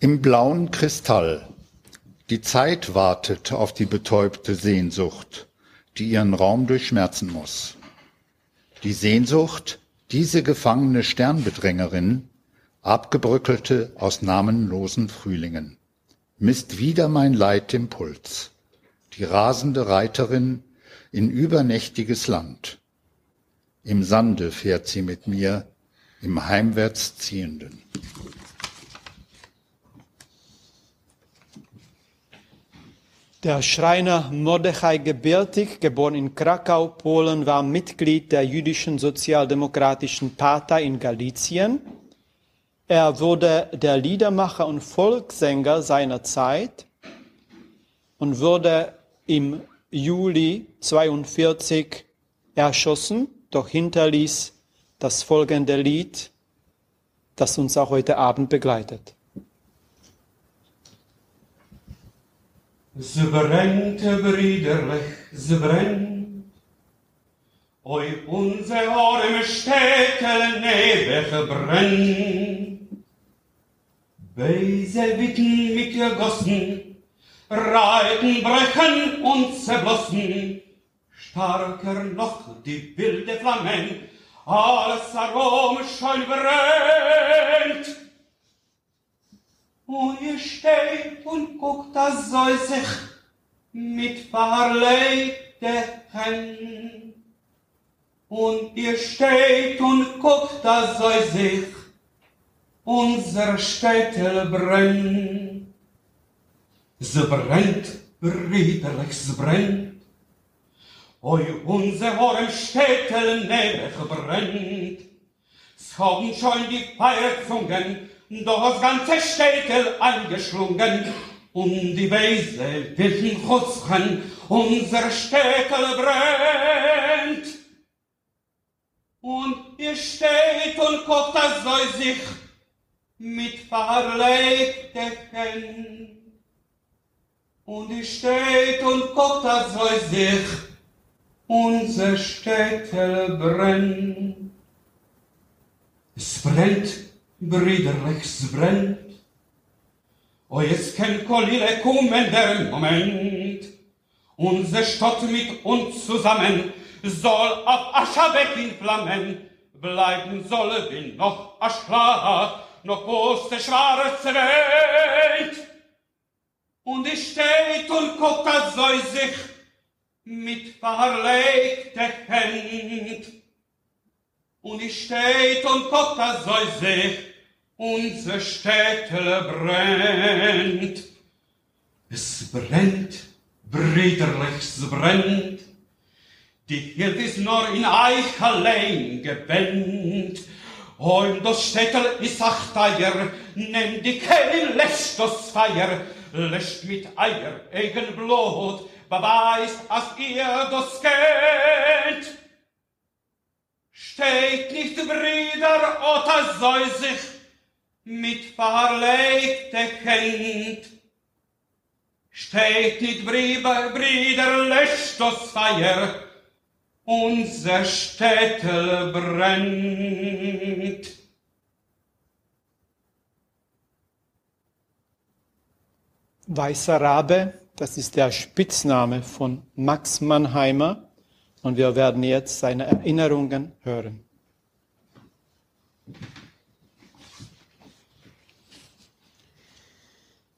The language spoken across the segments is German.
Im blauen Kristall. Die Zeit wartet auf die betäubte Sehnsucht, die ihren Raum durchschmerzen muss. Die Sehnsucht, diese gefangene Sternbedrängerin, abgebröckelte aus namenlosen Frühlingen, misst wieder mein Leid im Puls. Die rasende Reiterin in übernächtiges Land. Im Sande fährt sie mit mir, im heimwärts ziehenden. Der Schreiner Mordechai Gebirtig, geboren in Krakau, Polen, war Mitglied der jüdischen Sozialdemokratischen Partei in Galizien. Er wurde der Liedermacher und Volkssänger seiner Zeit und wurde im Juli 42 erschossen, doch hinterließ das folgende Lied, das uns auch heute Abend begleitet. Ze brennt, briderlich, ze brennt. Oi, unse arme Städte nebech brennt. Beise Witten mit ihr Gossen, reiten, brechen und zerblossen. Starker noch die wilde Flammen, alles Arom schon brennt. Und ihr steht und guckt, das soll sich mit verlegte Händen. Und ihr steht und guckt, das soll sich unser Städtel brennt. Sie brennt, brüderlich, sie brennt. Oi, unser Horem Städtel nebech brennt. Es haben schon die Feierzungen das ganze Städtel angeschlungen, und die Weise wilden Chutzchen, unser Städtel brennt. Und ihr steht und guckt, das soll sich mit verlegte Händen. Und ihr steht und guckt, das soll sich unser Städtel brennt. Es brennt brüderlich es brennt. O jetzt kann Kolile kommen der Moment, unser Stott mit uns zusammen soll auf Aschabek in Flammen bleiben soll wie noch Aschla, noch groß der schwarze Welt. Und ich steht und guckt, als soll sich mit verlegte Händ und ich steht und guckt, als soll sich unser Städtel brennt. Es brennt, brüderlich, es brennt. Die Hirt ist nur in Eich allein gewendet. Und das Städtel ist Achteier, nimm die Kehl, lässt das Feier, lässt mit Eier, eigen Blut, beweist, als ihr das kennt. Steht nicht, Brüder, oder sich mit verlegte Kind. Steht nicht, Brüder, Brüder, löscht das Feier, unser Städtel brennt. Weißer Rabe, das ist der Spitzname von Max Mannheimer und wir werden jetzt seine Erinnerungen hören.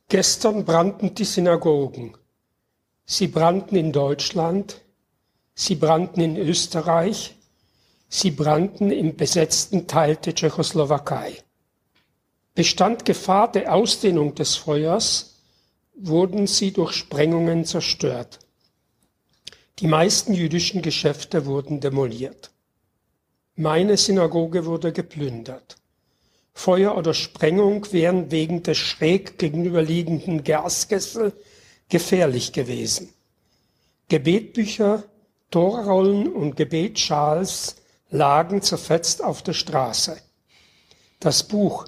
Gestern brannten die Synagogen. Sie brannten in Deutschland, sie brannten in Österreich, sie brannten im besetzten Teil der Tschechoslowakei. Bestand Gefahr der Ausdehnung des Feuers, wurden sie durch Sprengungen zerstört. Die meisten jüdischen Geschäfte wurden demoliert. Meine Synagoge wurde geplündert. Feuer oder Sprengung wären wegen des schräg gegenüberliegenden Gaskessel gefährlich gewesen. Gebetbücher, Torrollen und Gebetschals lagen zerfetzt auf der Straße. Das Buch,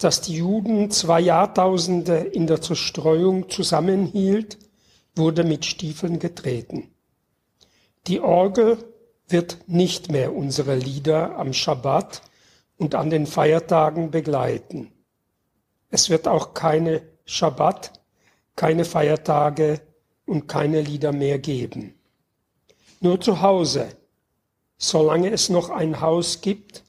das die Juden zwei Jahrtausende in der Zerstreuung zusammenhielt, wurde mit Stiefeln getreten. Die Orgel wird nicht mehr unsere Lieder am Schabbat und an den Feiertagen begleiten. Es wird auch keine Schabbat, keine Feiertage und keine Lieder mehr geben. Nur zu Hause, solange es noch ein Haus gibt,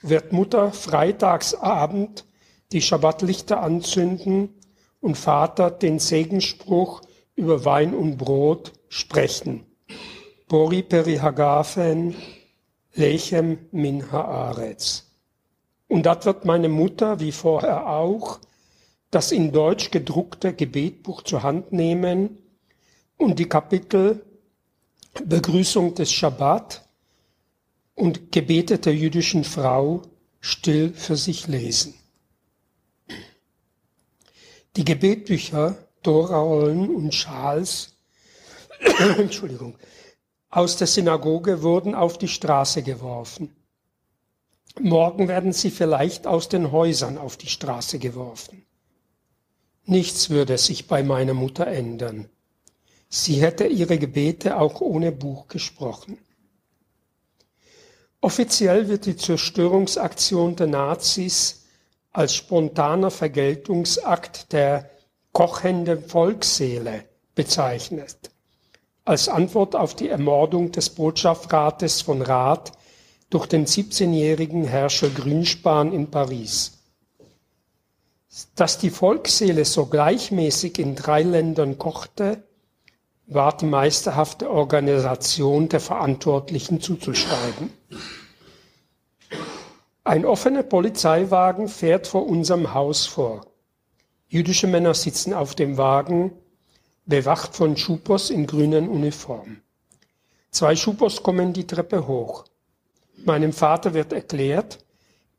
wird Mutter freitagsabend die Schabbatlichter anzünden und Vater den Segensspruch über Wein und Brot sprechen. Bori peri hagafen, lechem min haaretz. Und das wird meine Mutter, wie vorher auch, das in Deutsch gedruckte Gebetbuch zur Hand nehmen und die Kapitel Begrüßung des Schabbat und Gebete der jüdischen Frau still für sich lesen. Die Gebetbücher Dora Ollen und Charles Entschuldigung, aus der Synagoge wurden auf die Straße geworfen. Morgen werden sie vielleicht aus den Häusern auf die Straße geworfen. Nichts würde sich bei meiner Mutter ändern. Sie hätte ihre Gebete auch ohne Buch gesprochen. Offiziell wird die Zerstörungsaktion der Nazis als spontaner Vergeltungsakt der kochenden Volksseele bezeichnet, als Antwort auf die Ermordung des Botschaftsrates von Rath durch den 17-jährigen Herrscher Grünspan in Paris. Dass die Volksseele so gleichmäßig in drei Ländern kochte, war die meisterhafte Organisation der Verantwortlichen zuzuschreiben. Ein offener Polizeiwagen fährt vor unserem Haus vor. Jüdische Männer sitzen auf dem Wagen, bewacht von Schupos in grünen Uniform. Zwei Schupos kommen die Treppe hoch. Meinem Vater wird erklärt,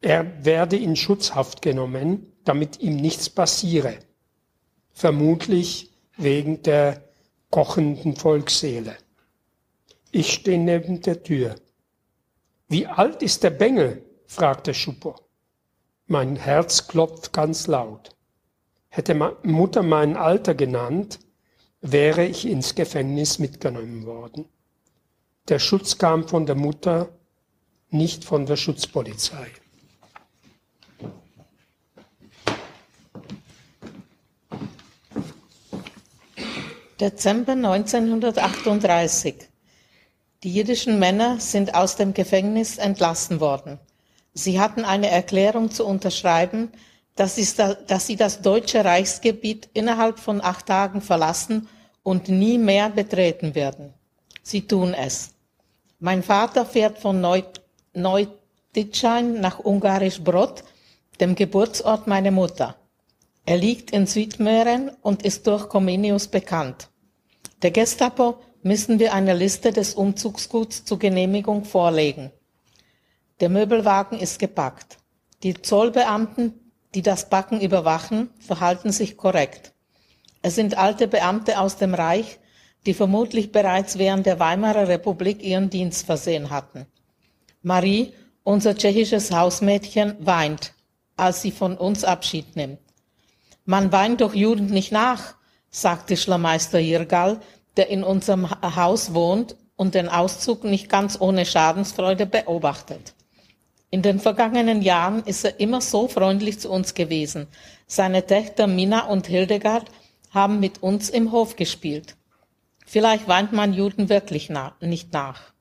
er werde in Schutzhaft genommen, damit ihm nichts passiere. Vermutlich wegen der kochenden Volksseele. Ich stehe neben der Tür. Wie alt ist der Bengel? fragte Schupo. Mein Herz klopft ganz laut. Hätte Mutter mein Alter genannt, wäre ich ins Gefängnis mitgenommen worden. Der Schutz kam von der Mutter, nicht von der Schutzpolizei. Dezember 1938. Die jüdischen Männer sind aus dem Gefängnis entlassen worden. Sie hatten eine Erklärung zu unterschreiben, dass sie, dass sie das deutsche Reichsgebiet innerhalb von acht Tagen verlassen und nie mehr betreten werden. Sie tun es. Mein Vater fährt von Neutitschein nach Ungarisch Brod, dem Geburtsort meiner Mutter. Er liegt in Südmähren und ist durch Comenius bekannt. Der Gestapo müssen wir eine Liste des Umzugsguts zur Genehmigung vorlegen. Der Möbelwagen ist gepackt. Die Zollbeamten, die das Backen überwachen, verhalten sich korrekt. Es sind alte Beamte aus dem Reich, die vermutlich bereits während der Weimarer Republik ihren Dienst versehen hatten. Marie, unser tschechisches Hausmädchen, weint, als sie von uns Abschied nimmt. Man weint doch Juden nicht nach, sagte Schlameister Jirgal, der in unserem Haus wohnt und den Auszug nicht ganz ohne Schadensfreude beobachtet. In den vergangenen Jahren ist er immer so freundlich zu uns gewesen. Seine Töchter Mina und Hildegard haben mit uns im Hof gespielt. Vielleicht weint man Juden wirklich na nicht nach.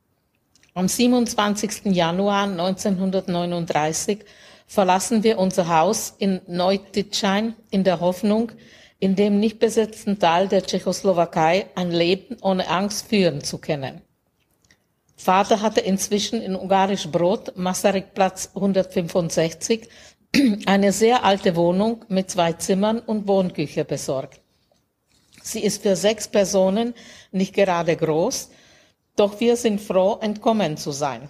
Am 27. Januar 1939 verlassen wir unser Haus in Neutitschein in der Hoffnung, in dem nicht besetzten Teil der Tschechoslowakei ein Leben ohne Angst führen zu können. Vater hatte inzwischen in Ungarisch Brot, Masarykplatz 165, eine sehr alte Wohnung mit zwei Zimmern und Wohnküche besorgt. Sie ist für sechs Personen nicht gerade groß, doch wir sind froh, entkommen zu sein.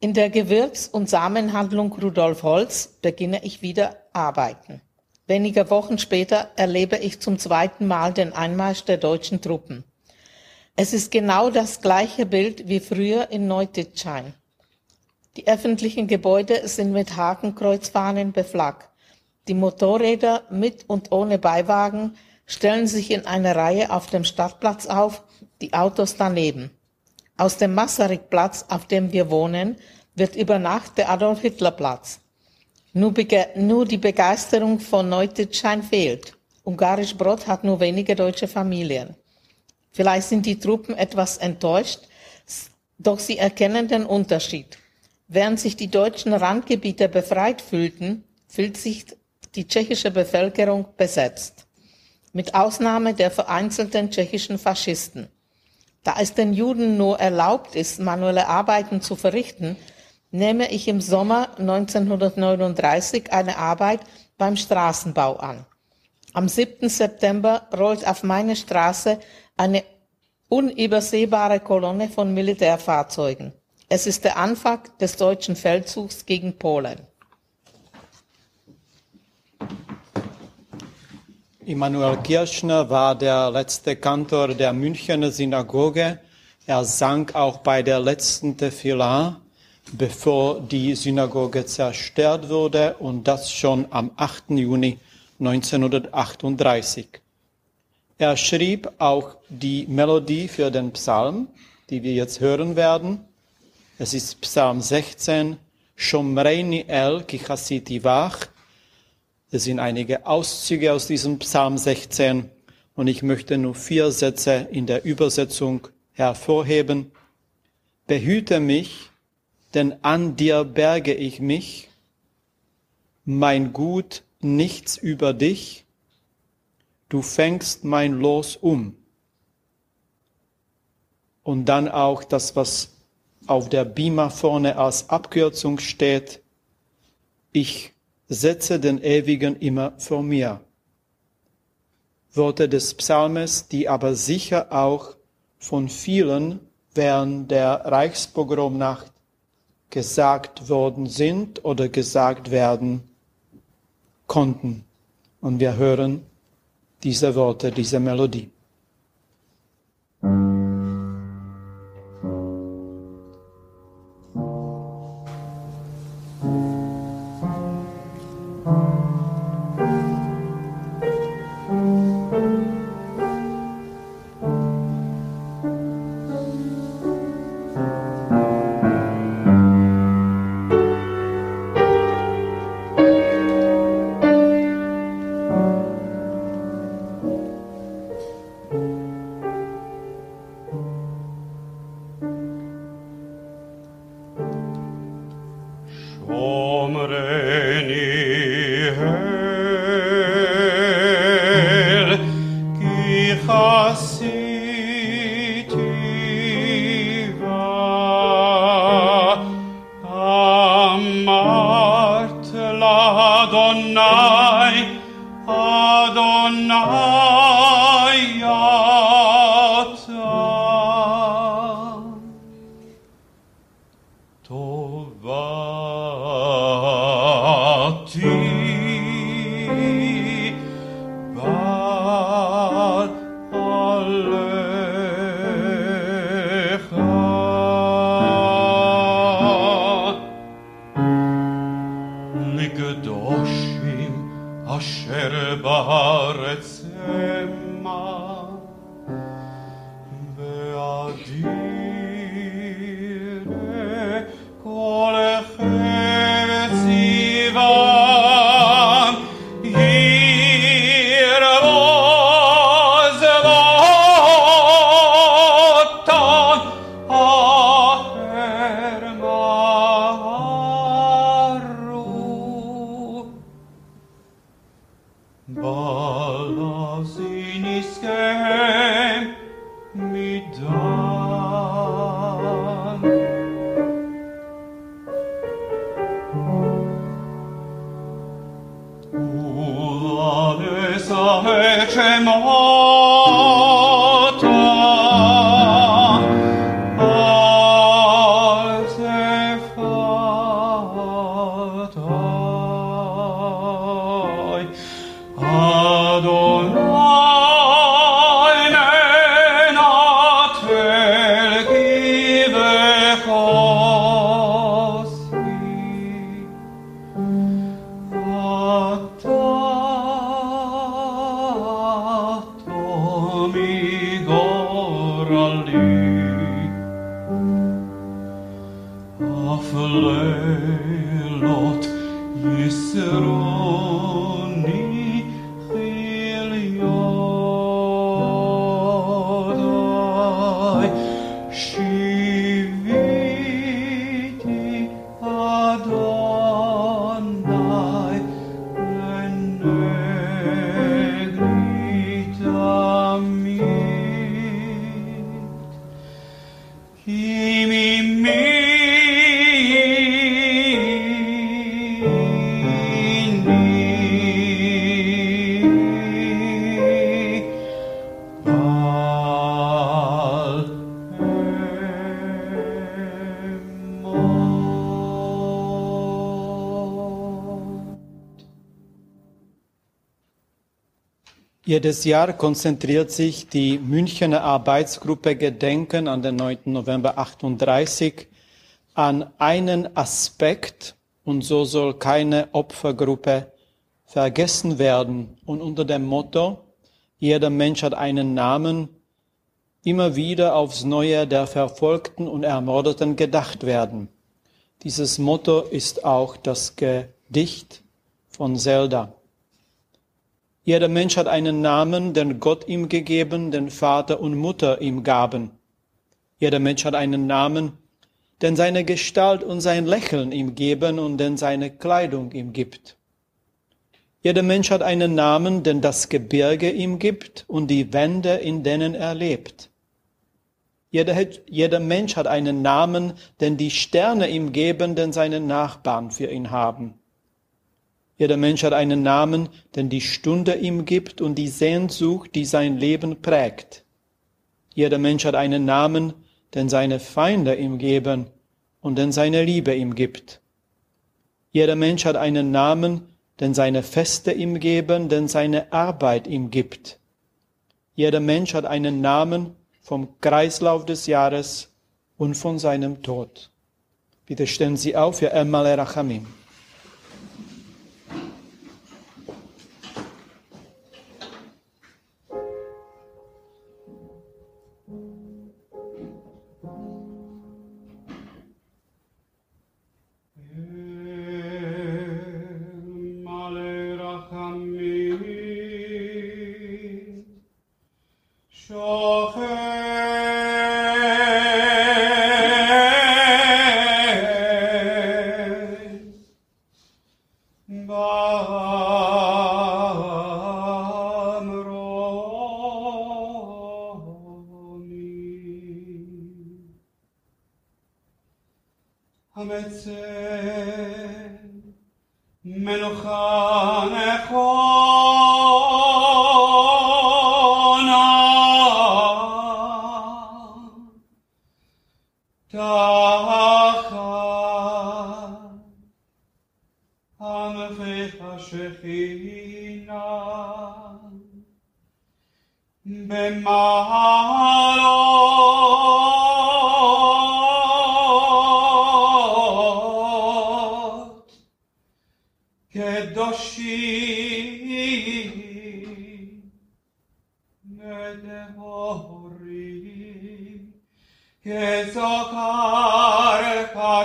In der Gewürz- und Samenhandlung Rudolf Holz beginne ich wieder arbeiten. Wenige Wochen später erlebe ich zum zweiten Mal den Einmarsch der deutschen Truppen. Es ist genau das gleiche Bild wie früher in Neutitschein. Die öffentlichen Gebäude sind mit Hakenkreuzfahnen beflaggt. Die Motorräder mit und ohne Beiwagen stellen sich in eine Reihe auf dem Stadtplatz auf, die Autos daneben. Aus dem Masarykplatz, auf dem wir wohnen, wird über Nacht der Adolf-Hitler-Platz. Nur, nur die Begeisterung von Neutitschein fehlt. Ungarisch Brot hat nur wenige deutsche Familien. Vielleicht sind die Truppen etwas enttäuscht, doch sie erkennen den Unterschied. Während sich die deutschen Randgebiete befreit fühlten, fühlt sich die tschechische Bevölkerung besetzt. Mit Ausnahme der vereinzelten tschechischen Faschisten. Da es den Juden nur erlaubt ist, manuelle Arbeiten zu verrichten, nehme ich im Sommer 1939 eine Arbeit beim Straßenbau an. Am 7. September rollt auf meine Straße eine unübersehbare Kolonne von Militärfahrzeugen. Es ist der Anfang des deutschen Feldzugs gegen Polen. Immanuel Kirchner war der letzte Kantor der Münchner Synagoge. Er sang auch bei der letzten Tefillah, bevor die Synagoge zerstört wurde und das schon am 8. Juni 1938. Er schrieb auch die Melodie für den Psalm, die wir jetzt hören werden. Es ist Psalm 16, Shomreini el kichasiti vach. Es sind einige Auszüge aus diesem Psalm 16 und ich möchte nur vier Sätze in der Übersetzung hervorheben. Behüte mich, denn an dir berge ich mich. Mein Gut nichts über dich, du fängst mein Los um. Und dann auch das, was auf der Bima vorne als Abkürzung steht, ich setze den Ewigen immer vor mir. Worte des Psalmes, die aber sicher auch von vielen während der Reichspogromnacht gesagt worden sind oder gesagt werden konnten. Und wir hören diese Worte, diese Melodie. 아돈 Jedes Jahr konzentriert sich die Münchner Arbeitsgruppe Gedenken an den 9. November 38 an einen Aspekt und so soll keine Opfergruppe vergessen werden. Und unter dem Motto, jeder Mensch hat einen Namen, immer wieder aufs Neue der Verfolgten und Ermordeten gedacht werden. Dieses Motto ist auch das Gedicht von Zelda. Jeder Mensch hat einen Namen, den Gott ihm gegeben, den Vater und Mutter ihm gaben. Jeder Mensch hat einen Namen, den seine Gestalt und sein Lächeln ihm geben und den seine Kleidung ihm gibt. Jeder Mensch hat einen Namen, den das Gebirge ihm gibt und die Wände, in denen er lebt. Jeder, jeder Mensch hat einen Namen, den die Sterne ihm geben, den seine Nachbarn für ihn haben. Jeder Mensch hat einen Namen, den die Stunde ihm gibt und die Sehnsucht, die sein Leben prägt. Jeder Mensch hat einen Namen, den seine Feinde ihm geben und den seine Liebe ihm gibt. Jeder Mensch hat einen Namen, den seine Feste ihm geben, den seine Arbeit ihm gibt. Jeder Mensch hat einen Namen vom Kreislauf des Jahres und von seinem Tod. Bitte stellen Sie auf מלוכה נכון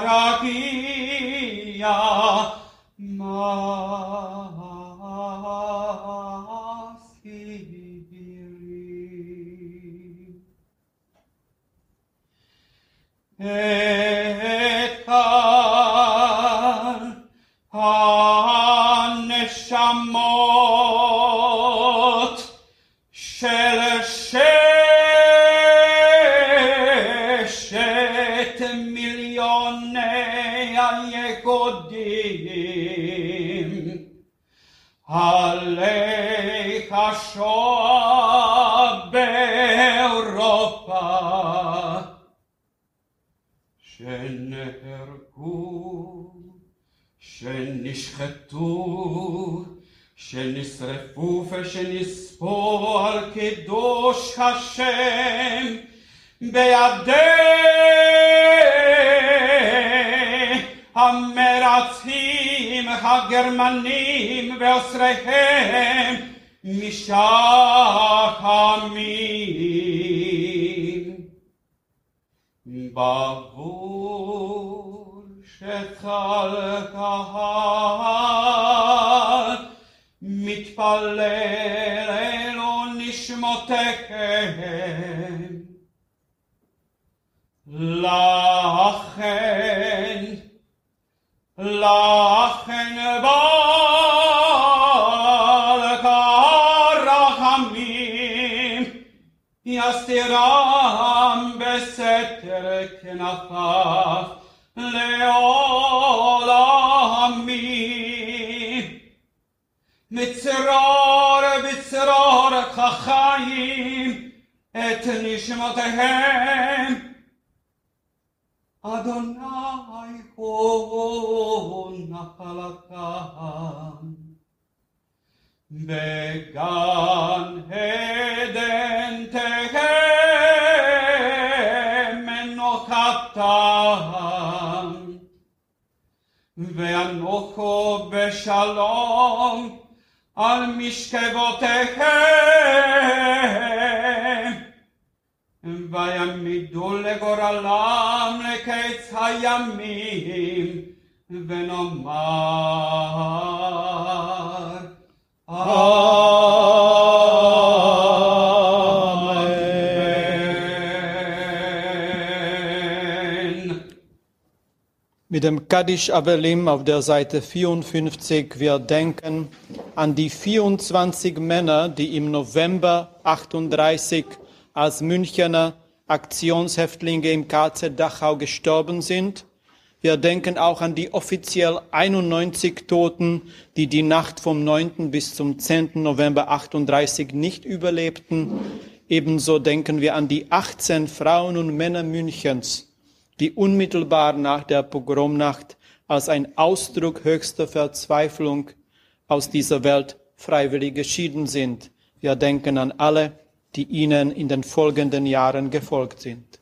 Maria Masibiri. Hey. שנהרגו, שנשחטו, שנשרפו ושנספו על קידוש השם בידי המרצחים הגרמנים ואוסריהם משחמים. ברור שקהל קהל מתפלל אלו נשמותיכם לכן לכן בעל כרחמים יסתירה tere che nafas le olami mitzror mitzror chachayim et nishmatahem Adonai ho nachalatam began ואנוכו בשלום על משכבותיהם, ויעמידו לגורלם לקץ הימים, ונאמר Amen. Mit dem Kaddish Avelim auf der Seite 54 wir denken an die 24 Männer, die im November 38 als Münchener Aktionshäftlinge im KZ Dachau gestorben sind. Wir denken auch an die offiziell 91 Toten, die die Nacht vom 9. bis zum 10. November 38 nicht überlebten. Ebenso denken wir an die 18 Frauen und Männer Münchens, die unmittelbar nach der Pogromnacht als ein Ausdruck höchster Verzweiflung aus dieser Welt freiwillig geschieden sind. Wir denken an alle, die ihnen in den folgenden Jahren gefolgt sind.